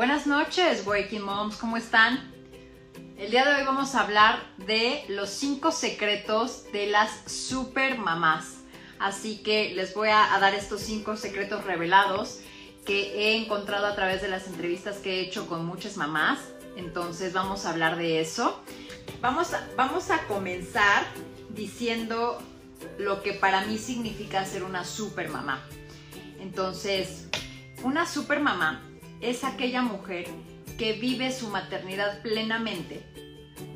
Buenas noches, Waking Moms, ¿cómo están? El día de hoy vamos a hablar de los 5 secretos de las super mamás. Así que les voy a, dar estos 5 secretos revelados que he encontrado a través de las entrevistas que he hecho con muchas mamás. Entonces vamos a hablar de eso. Vamos a, vamos a comenzar diciendo lo que para mí significa ser una super mamá. Entonces, una super mamá es aquella mujer que vive su maternidad plenamente,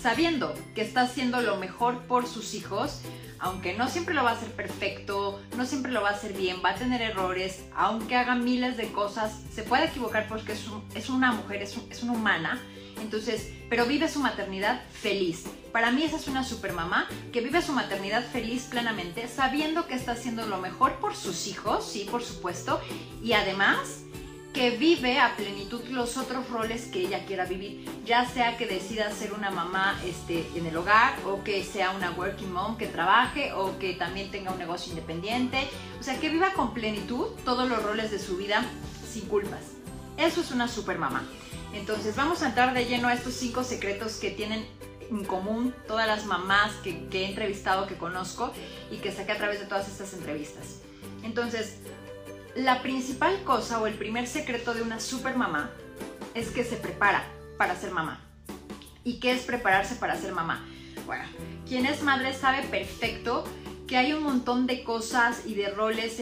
sabiendo que está haciendo lo mejor por sus hijos, aunque no siempre lo va a hacer perfecto, no siempre lo va a hacer bien, va a tener errores, aunque haga miles de cosas, se puede equivocar porque es, una mujer, es, es una humana, entonces, pero vive su maternidad feliz. Para mí esa es una super mamá que vive su maternidad feliz plenamente, sabiendo que está haciendo lo mejor por sus hijos, sí, por supuesto, y además que vive a plenitud los otros roles que ella quiera vivir, ya sea que decida ser una mamá este, en el hogar o que sea una working mom que trabaje o que también tenga un negocio independiente, o sea, que viva con plenitud todos los roles de su vida sin culpas. Eso es una super mamá. Entonces vamos a entrar de lleno a estos cinco secretos que tienen en común todas las mamás que, que he entrevistado, que conozco y que saqué a través de todas estas entrevistas. Entonces, la principal cosa o el primer secreto de una super mamá es que se prepara para ser mamá. ¿Y qué es prepararse para ser mamá? Bueno, quien es madre sabe perfecto que hay un montón de cosas y de roles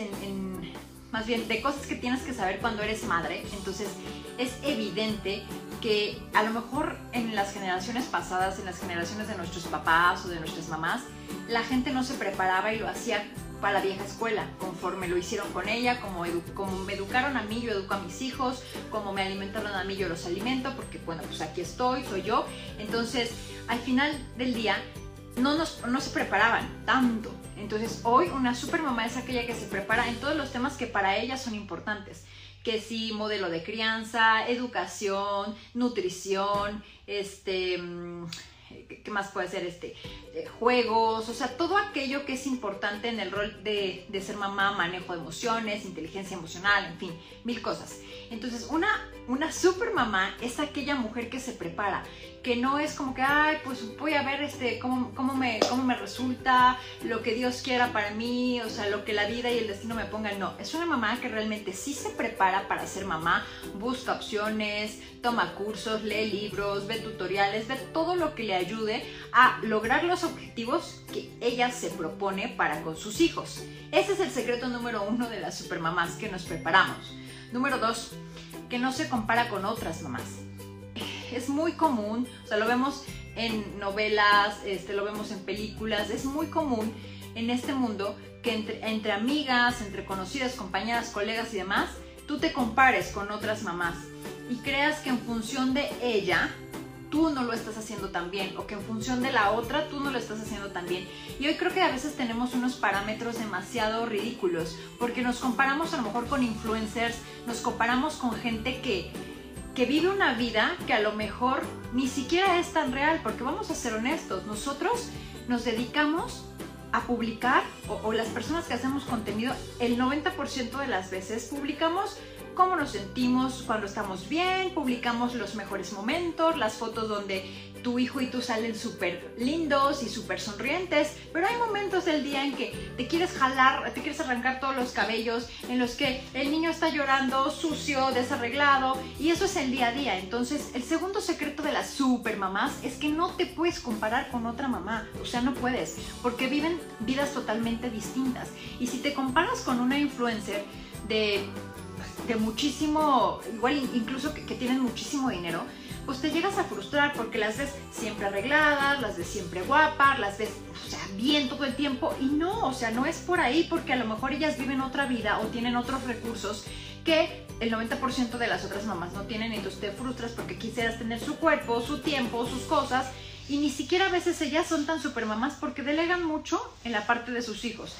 más bien de cosas que tienes que saber cuando eres madre. Entonces es evidente que a lo mejor en las generaciones pasadas, en las generaciones de nuestros papás o de nuestras mamás, la gente no se preparaba y lo hacía para la vieja escuela, conforme lo hicieron con ella, como, como me educaron a mí, yo educo a mis hijos, como me alimentaron a mí, yo los alimento, porque bueno, pues aquí estoy, soy yo. Entonces, al final del día, no, nos, no se preparaban tanto. Entonces, hoy una super mamá es aquella que se prepara en todos los temas que para ella son importantes que sí, modelo de crianza, educación, nutrición, este, mm, ¿qué más puede ser? Este, eh, juegos, o sea, todo aquello que es importante en el rol de, de, ser mamá, manejo de emociones, inteligencia emocional, en fin, mil cosas. Entonces, una, una super mamá es aquella mujer que se prepara, que no es como que, ay, pues voy a ver este, cómo, cómo, me, cómo me resulta, lo que Dios quiera para mí, o sea, lo que la vida y el destino me pongan. No, es una mamá que realmente sí se prepara para ser mamá, busca opciones, toma cursos, lee libros, ve tutoriales, ve todo lo que le ayude a lograr los objetivos que ella se propone para con sus hijos. Ese es el secreto número uno de las supermamás que nos preparamos. Número dos, que no se compara con otras mamás es muy común, o sea, lo vemos en novelas, este, lo vemos en películas, es muy común en este mundo que entre, entre amigas, entre conocidas, compañeras, colegas y demás, tú te compares con otras mamás y creas que en función de ella tú no lo estás haciendo tan bien o que en función de la otra tú no lo estás haciendo tan bien. Y hoy creo que a veces tenemos unos parámetros demasiado ridículos porque nos comparamos a lo mejor con influencers, nos comparamos con gente que que vive una vida que a lo mejor ni siquiera es tan real, porque vamos a ser honestos, nosotros nos dedicamos a publicar, o, las personas que hacemos contenido, el 90% de las veces publicamos cómo nos sentimos cuando estamos bien, publicamos los mejores momentos, las fotos donde tu hijo y tú salen súper lindos y súper sonrientes, pero hay momentos del día en que te quieres jalar, te quieres arrancar todos los cabellos, en los que el niño está llorando, sucio, desarreglado, y eso es el día a día. Entonces, el segundo secreto de las super mamás es que no te puedes comparar con otra mamá, o sea, no puedes, porque viven vidas totalmente distintas. Y si te comparas con una influencer de, de muchísimo, igual incluso que, tienen muchísimo dinero, pues te llegas a frustrar porque las ves siempre arregladas, las ves siempre guapas, las ves, o sea, bien todo el tiempo. Y no, o sea, no es por ahí porque a lo mejor ellas viven otra vida o tienen otros recursos que el 90% de las otras mamás no tienen, entonces te frustras porque quisieras tener su cuerpo, su tiempo, sus cosas. Y ni siquiera a veces ellas son tan super mamás porque delegan mucho en la parte de sus hijos.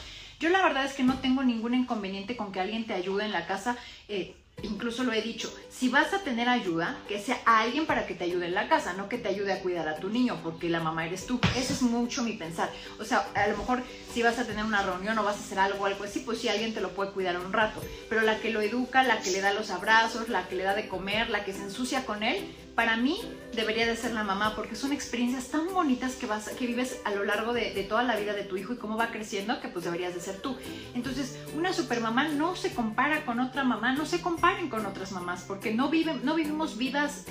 Yo la verdad es que no tengo ningún inconveniente con que alguien te ayude en la casa. Eh, incluso lo he dicho, si vas a tener ayuda, que sea alguien para que te ayude en la casa, no que te ayude a cuidar a tu niño, porque la mamá eres tú. Ese es mucho mi pensar. O sea, a lo mejor si vas a tener una reunión o vas a hacer algo, algo así, pues sí, alguien te lo puede cuidar un rato. Pero la que lo educa, la que le da los abrazos, la que le da de comer, la que se ensucia con él, para mí debería de ser la mamá, porque son experiencias tan bonitas que, vas, que vives a lo largo de, toda la vida de tu hijo y cómo va creciendo, que pues deberías de ser tú. Entonces, una supermamá no se compara con otra mamá, no se comparen con otras mamás, porque no, viven, no vivimos vidas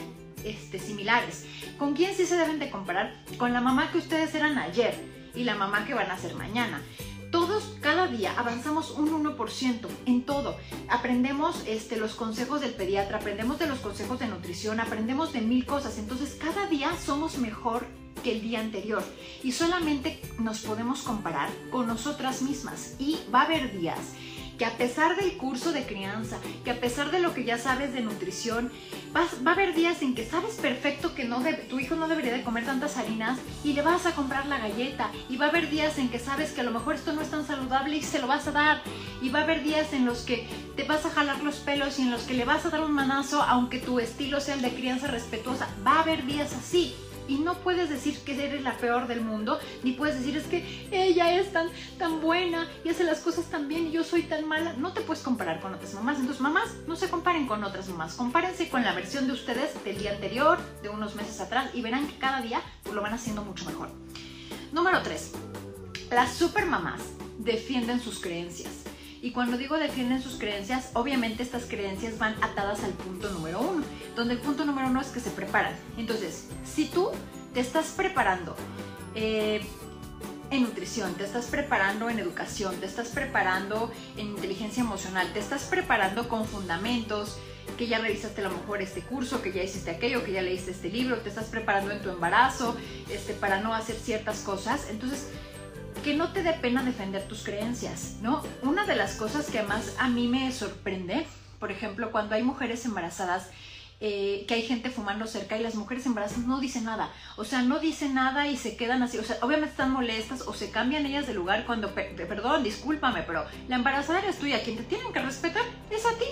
este, similares. ¿Con quién sí se deben de comparar? Con la mamá que ustedes eran ayer y la mamá que van a ser mañana todos cada día avanzamos un 1% en todo. Aprendemos este, los consejos del pediatra, aprendemos de los consejos de nutrición, aprendemos de mil cosas. Entonces cada día somos mejor que el día anterior y solamente nos podemos comparar con nosotras mismas y va a haber días que a pesar del curso de crianza, que a pesar de lo que ya sabes de nutrición, va a haber días en que sabes perfecto que no tu hijo no debería de comer tantas harinas y le vas a comprar la galleta. Y va a haber días en que sabes que a lo mejor esto no es tan saludable y se lo vas a dar. Y va a haber días en los que te vas a jalar los pelos y en los que le vas a dar un manazo aunque tu estilo sea el de crianza respetuosa. Va a haber días así y no puedes decir que eres la peor del mundo, ni puedes decir es que ella es tan, tan buena y hace las cosas tan bien y yo soy tan mala. No te puedes comparar con otras mamás. Entonces, mamás, no se comparen con otras mamás. Compárense con la versión de ustedes del día anterior, de unos meses atrás, y verán que cada día lo van haciendo mucho mejor. Número 3. Las supermamás defienden sus creencias. Y cuando digo defienden sus creencias, obviamente estas creencias van atadas al punto número uno, donde el punto número uno es que se preparan. Entonces, si tú te estás preparando eh, en nutrición, te estás preparando en educación, te estás preparando en inteligencia emocional, te estás preparando con fundamentos, que ya revisaste a lo mejor este curso, que ya hiciste aquello, que ya leíste este libro, te estás preparando en tu embarazo, este, para no hacer ciertas cosas. Entonces, que no te dé pena defender tus creencias, ¿no? Una de las cosas que más a mí me sorprende, por ejemplo, cuando hay mujeres embarazadas, eh, que hay gente fumando cerca y las mujeres embarazadas no dicen nada. O sea, no dicen nada y se quedan así. O sea, obviamente están molestas o se cambian ellas de lugar cuando, perdón, discúlpame, pero la embarazada eres tú y quien te tienen que respetar es a ti.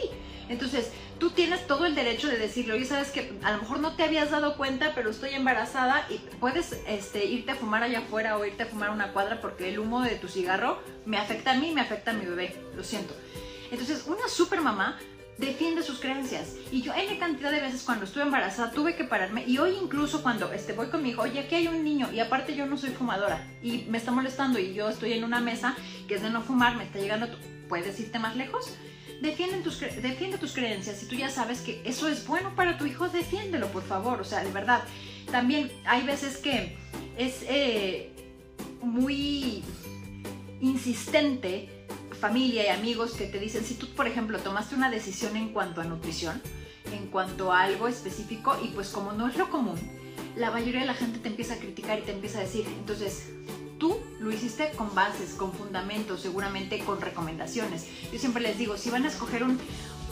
Entonces, tú tienes todo el derecho de decirle, oye, sabes que a lo mejor no te habías dado cuenta, pero estoy embarazada y puedes este, irte a fumar allá afuera o irte a fumar una cuadra porque el humo de tu cigarro me afecta a mí, me afecta a mi bebé, lo siento. Entonces, una super mamá defiende sus creencias. Y yo N cantidad de veces cuando estuve embarazada tuve que pararme. Y hoy incluso cuando este, voy con mi hijo, oye, aquí hay un niño y aparte yo no soy fumadora y me está molestando y yo estoy en una mesa que es de no fumar, me está llegando, ¿puedes irte más lejos? defiende tus, defiende tus creencias. Si tú ya sabes que eso es bueno para tu hijo, defiéndelo, por favor. O sea, de verdad. También hay veces que es eh, muy insistente familia y amigos que te dicen, si tú, por ejemplo, tomaste una decisión en cuanto a nutrición, en cuanto a algo específico, y pues como no es lo común, la mayoría de la gente te empieza a criticar y te empieza a decir, entonces, tú lo hiciste con bases, con fundamentos, seguramente con recomendaciones. Yo siempre les digo, si van a escoger un,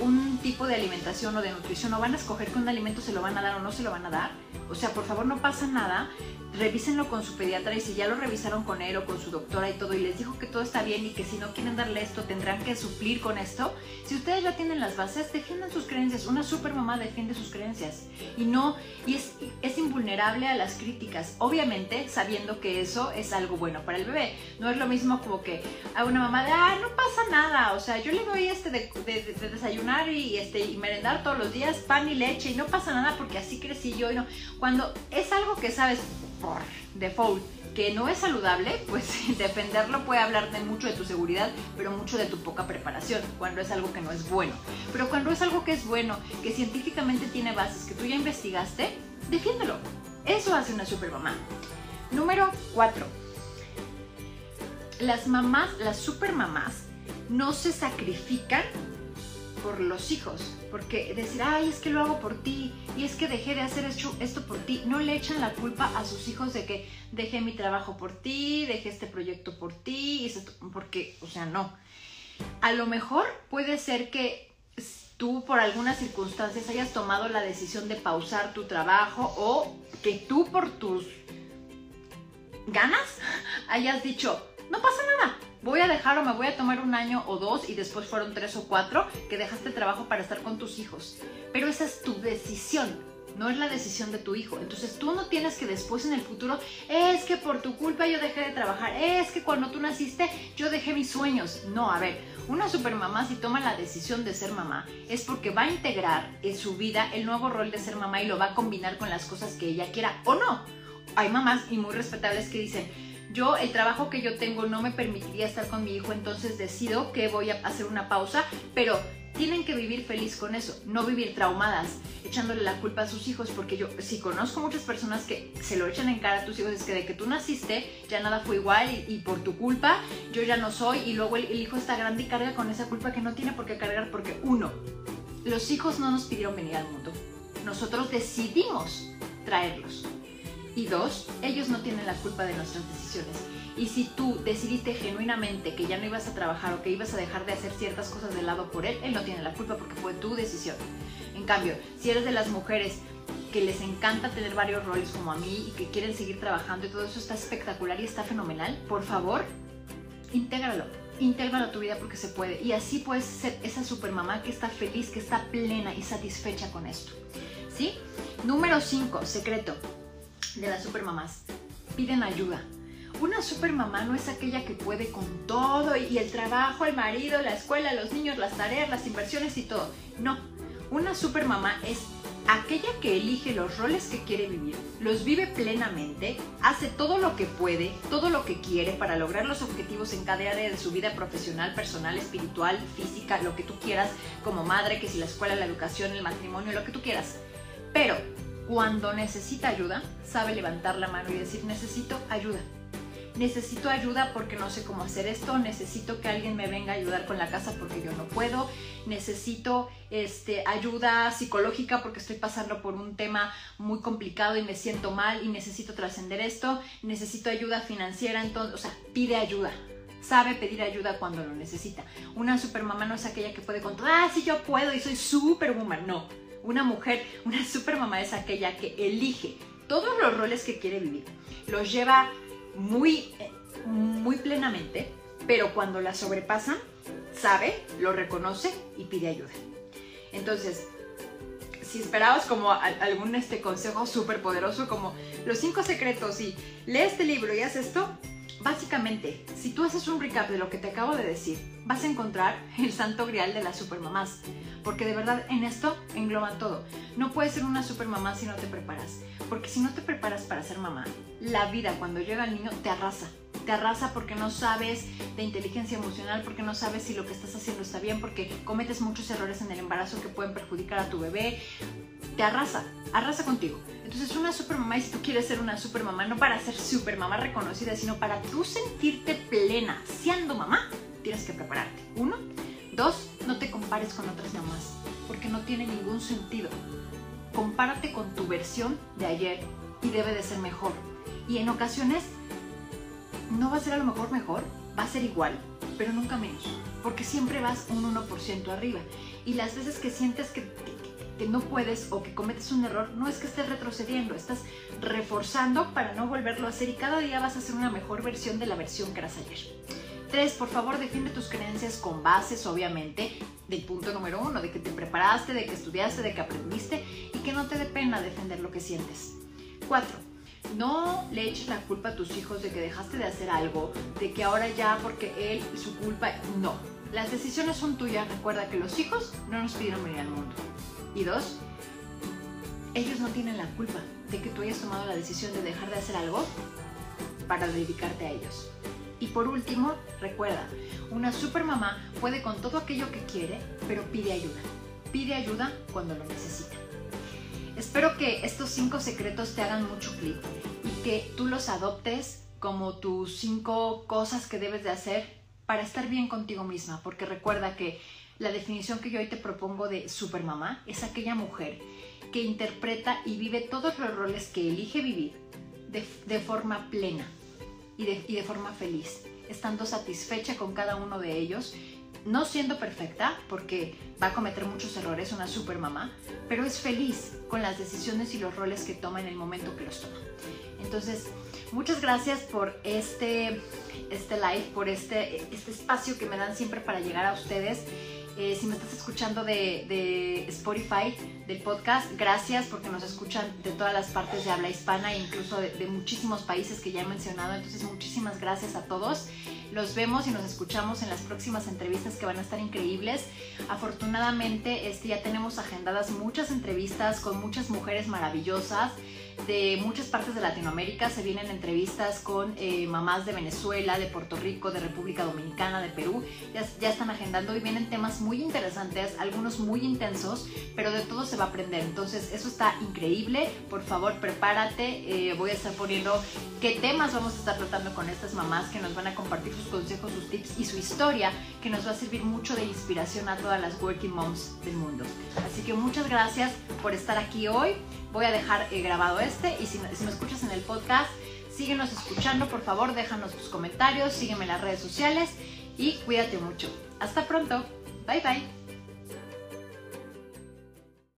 un tipo de alimentación o de nutrición o van a escoger que un alimento se lo van a dar o no se lo van a dar, o sea, por favor no pasa nada revísenlo con su pediatra y si ya lo revisaron con él o con su doctora y todo y les dijo que todo está bien y que si no quieren darle esto tendrán que suplir con esto, si ustedes ya tienen las bases, defiendan sus creencias. Una super mamá defiende sus creencias y no, y es, es invulnerable a las críticas, obviamente sabiendo que eso es algo bueno para el bebé. No es lo mismo como que a una mamá de, ah, no pasa nada, o sea, yo le doy este de, de, desayunar y, este, y merendar todos los días pan y leche y no pasa nada porque así crecí yo y no. Cuando es algo que sabes, por default que no es saludable, pues defenderlo puede hablar de mucho de tu seguridad, pero mucho de tu poca preparación, cuando es algo que no es bueno. Pero cuando es algo que es bueno, que científicamente tiene bases, que tú ya investigaste, defiéndelo. Eso hace una super mamá. Número 4. Las mamás, las super mamás, no se sacrifican por los hijos, porque decir, ay, es que lo hago por ti, y es que dejé de hacer esto, por ti, no le echan la culpa a sus hijos de que dejé mi trabajo por ti, dejé este proyecto por ti, porque, o sea, no. A lo mejor puede ser que tú por algunas circunstancias hayas tomado la decisión de pausar tu trabajo o que tú por tus ganas hayas dicho, no pasa nada, voy a dejar o me voy a tomar un año o dos y después fueron tres o cuatro que dejaste el trabajo para estar con tus hijos. Pero esa es tu decisión no es la decisión de tu hijo. Entonces tú no tienes que después en el futuro, es que por tu culpa yo dejé de trabajar, es que cuando tú naciste yo dejé mis sueños. No, a ver, una supermamá si toma la decisión de ser mamá es porque va a integrar en su vida el nuevo rol de ser mamá y lo va a combinar con las cosas que ella quiera o no. Hay mamás y muy respetables que dicen, yo el trabajo que yo tengo no me permitiría estar con mi hijo, entonces decido que voy a hacer una pausa, pero tienen que vivir feliz con eso, no vivir traumadas, echándole la culpa a sus hijos, porque yo sí conozco muchas personas que se lo echan en cara a tus hijos, es que de que tú naciste ya nada fue igual y, por tu culpa yo ya no soy y luego el, hijo está grande y carga con esa culpa que no tiene por qué cargar porque uno, los hijos no nos pidieron venir al mundo, nosotros decidimos traerlos. Y dos, ellos no tienen la culpa de nuestras decisiones. Y si tú decidiste genuinamente que ya no ibas a trabajar o que ibas a dejar de hacer ciertas cosas de lado por él, él no tiene la culpa porque fue tu decisión. En cambio, si eres de las mujeres que les encanta tener varios roles como a mí y que quieren seguir trabajando y todo eso está espectacular y está fenomenal, por favor, intégralo. Intégralo a tu vida porque se puede. Y así puedes ser esa supermamá que está feliz, que está plena y satisfecha con esto. ¿Sí? Número 5, secreto de las supermamás. Piden ayuda. Una supermamá no es aquella que puede con todo y el trabajo, el marido, la escuela, los niños, las tareas, las inversiones y todo. No, una supermamá es aquella que elige los roles que quiere vivir, los vive plenamente, hace todo lo que puede, todo lo que quiere para lograr los objetivos en cada área de su vida profesional, personal, espiritual, física, lo que tú quieras, como madre, que si la escuela, la educación, el matrimonio, lo que tú quieras. Pero cuando necesita ayuda, sabe levantar la mano y decir necesito ayuda necesito ayuda porque no sé cómo hacer esto, necesito que alguien me venga a ayudar con la casa porque yo no puedo, necesito este, ayuda psicológica porque estoy pasando por un tema muy complicado y me siento mal y necesito trascender esto, necesito ayuda financiera, entonces, o sea, pide ayuda. Sabe pedir ayuda cuando lo necesita. Una supermamá no es aquella que puede controlar, ah, sí, yo puedo y soy superwoman. No. Una mujer, una supermamá es aquella que elige todos los roles que quiere vivir. Los lleva muy, muy plenamente, pero cuando la sobrepasa, sabe, lo reconoce y pide ayuda. Entonces, si esperabas como algún este consejo súper poderoso como los cinco secretos y lee este libro y haz esto, básicamente, si tú haces un recap de lo que te acabo de decir, vas a encontrar el santo grial de las supermamás. Porque de verdad en esto engloba todo. No puedes ser una supermamá si no te preparas. Porque si no te preparas para ser mamá, la vida cuando llega el niño te arrasa. Te arrasa porque no sabes de inteligencia emocional, porque no sabes si lo que estás haciendo está bien, porque cometes muchos errores en el embarazo que pueden perjudicar a tu bebé. Te arrasa, arrasa contigo. Entonces una supermamá, y si tú quieres ser una supermamá, no para ser supermamá reconocida, sino para tú sentirte plena siendo mamá, tienes que prepararte. Uno. Dos, no te compares con otras mamás, porque no tiene ningún sentido. Compárate con tu versión de ayer y debe de ser mejor. Y en ocasiones no va a ser a lo mejor mejor, va a ser igual, pero nunca menos, porque siempre vas un 1% arriba. Y las veces que sientes que, que, no puedes o que cometes un error, no es que estés retrocediendo, estás reforzando para no volverlo a hacer y cada día vas a ser una mejor versión de la versión que eras ayer. Tres, por favor, defiende tus creencias con bases, obviamente, del punto número uno, de que te preparaste, de que estudiaste, de que aprendiste y que no te dé pena defender lo que sientes. Cuatro, no le eches la culpa a tus hijos de que dejaste de hacer algo, de que ahora ya porque él, su culpa, no. Las decisiones son tuyas, recuerda que los hijos no nos pidieron venir al mundo. Y dos, ellos no tienen la culpa de que tú hayas tomado la decisión de dejar de hacer algo para dedicarte a ellos. Y por último, recuerda, una supermamá puede con todo aquello que quiere, pero pide ayuda. Pide ayuda cuando lo necesita. Espero que estos cinco secretos te hagan mucho clic y que tú los adoptes como tus cinco cosas que debes de hacer para estar bien contigo misma, porque recuerda que la definición que yo hoy te propongo de supermamá es aquella mujer que interpreta y vive todos los roles que elige vivir de, de forma plena, y de, forma feliz, estando satisfecha con cada uno de ellos no siendo perfecta, porque va a cometer muchos errores, una super mamá, pero es feliz con las decisiones y los roles que toma en el momento que los toma. Entonces, Muchas gracias por este, este live, por este, este espacio que me dan siempre para llegar a ustedes. Eh, si me estás escuchando de, Spotify, del podcast, gracias porque nos escuchan de todas las partes de habla hispana e incluso de, de, muchísimos países que ya he mencionado. Entonces, muchísimas gracias a todos. Los vemos y nos escuchamos en las próximas entrevistas que van a estar increíbles. Afortunadamente, este, ya tenemos agendadas muchas entrevistas con muchas mujeres maravillosas de muchas partes de Latinoamérica. Se vienen entrevistas con eh, mamás de Venezuela, de Puerto Rico, de República Dominicana, de Perú. Ya, están agendando y vienen temas muy interesantes, algunos muy intensos, pero de todo se va a aprender. Entonces, eso está increíble. Por favor, prepárate. Eh, voy a estar poniendo qué temas vamos a estar tratando con estas mamás que nos van a compartir sus consejos, sus tips y su historia, que nos va a servir mucho de inspiración a todas las working moms del mundo. Así que muchas gracias por estar aquí hoy. Voy a dejar eh, grabado este y si, si me escuchas en el podcast, síguenos escuchando, por favor, déjanos tus comentarios, sígueme en las redes sociales y cuídate mucho. Hasta pronto. Bye bye.